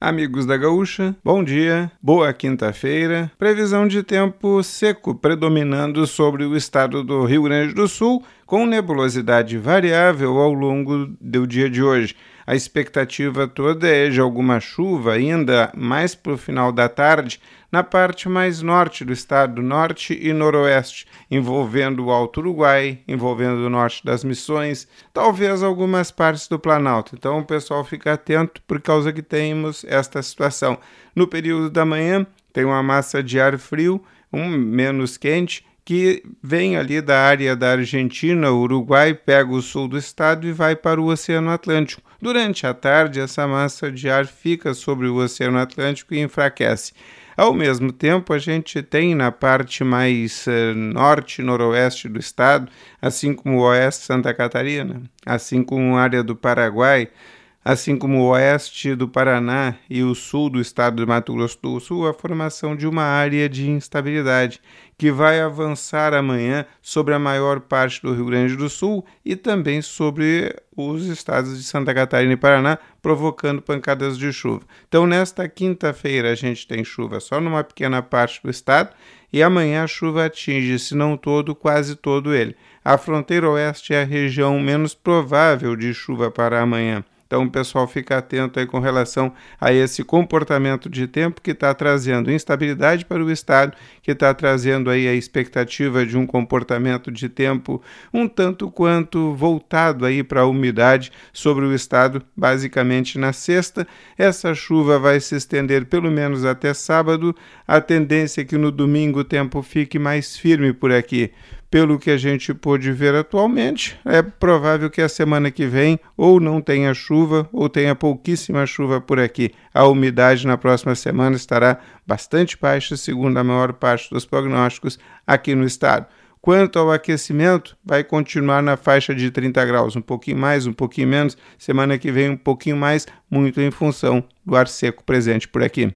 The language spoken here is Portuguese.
Amigos da Gaúcha, bom dia, boa quinta-feira. Previsão de tempo seco predominando sobre o estado do Rio Grande do Sul, com nebulosidade variável ao longo do dia de hoje. A expectativa toda é de alguma chuva ainda mais para o final da tarde na parte mais norte do estado, norte e noroeste, envolvendo o Alto Uruguai, envolvendo o norte das Missões, talvez algumas partes do Planalto. Então o pessoal fica atento por causa que temos esta situação. No período da manhã tem uma massa de ar frio, um menos quente, que vem ali da área da Argentina, Uruguai, pega o sul do estado e vai para o Oceano Atlântico. Durante a tarde, essa massa de ar fica sobre o Oceano Atlântico e enfraquece. Ao mesmo tempo, a gente tem na parte mais uh, norte noroeste do estado, assim como o oeste Santa Catarina, assim como a área do Paraguai, assim como o oeste do Paraná e o sul do estado de Mato Grosso do Sul, a formação de uma área de instabilidade que vai avançar amanhã sobre a maior parte do Rio Grande do Sul e também sobre os estados de Santa Catarina e Paraná, provocando pancadas de chuva. Então, nesta quinta-feira, a gente tem chuva só numa pequena parte do estado e amanhã a chuva atinge, se não todo, quase todo ele. A fronteira oeste é a região menos provável de chuva para amanhã. Então, o pessoal fica atento aí com relação a esse comportamento de tempo que está trazendo instabilidade para o Estado, que está trazendo aí a expectativa de um comportamento de tempo um tanto quanto voltado aí para a umidade sobre o Estado, basicamente na sexta. Essa chuva vai se estender pelo menos até sábado. A tendência é que no domingo o tempo fique mais firme por aqui pelo que a gente pôde ver atualmente, é provável que a semana que vem ou não tenha chuva ou tenha pouquíssima chuva por aqui. A umidade na próxima semana estará bastante baixa, segundo a maior parte dos prognósticos aqui no estado. Quanto ao aquecimento, vai continuar na faixa de 30 graus, um pouquinho mais, um pouquinho menos. Semana que vem, um pouquinho mais, muito em função do ar seco presente por aqui.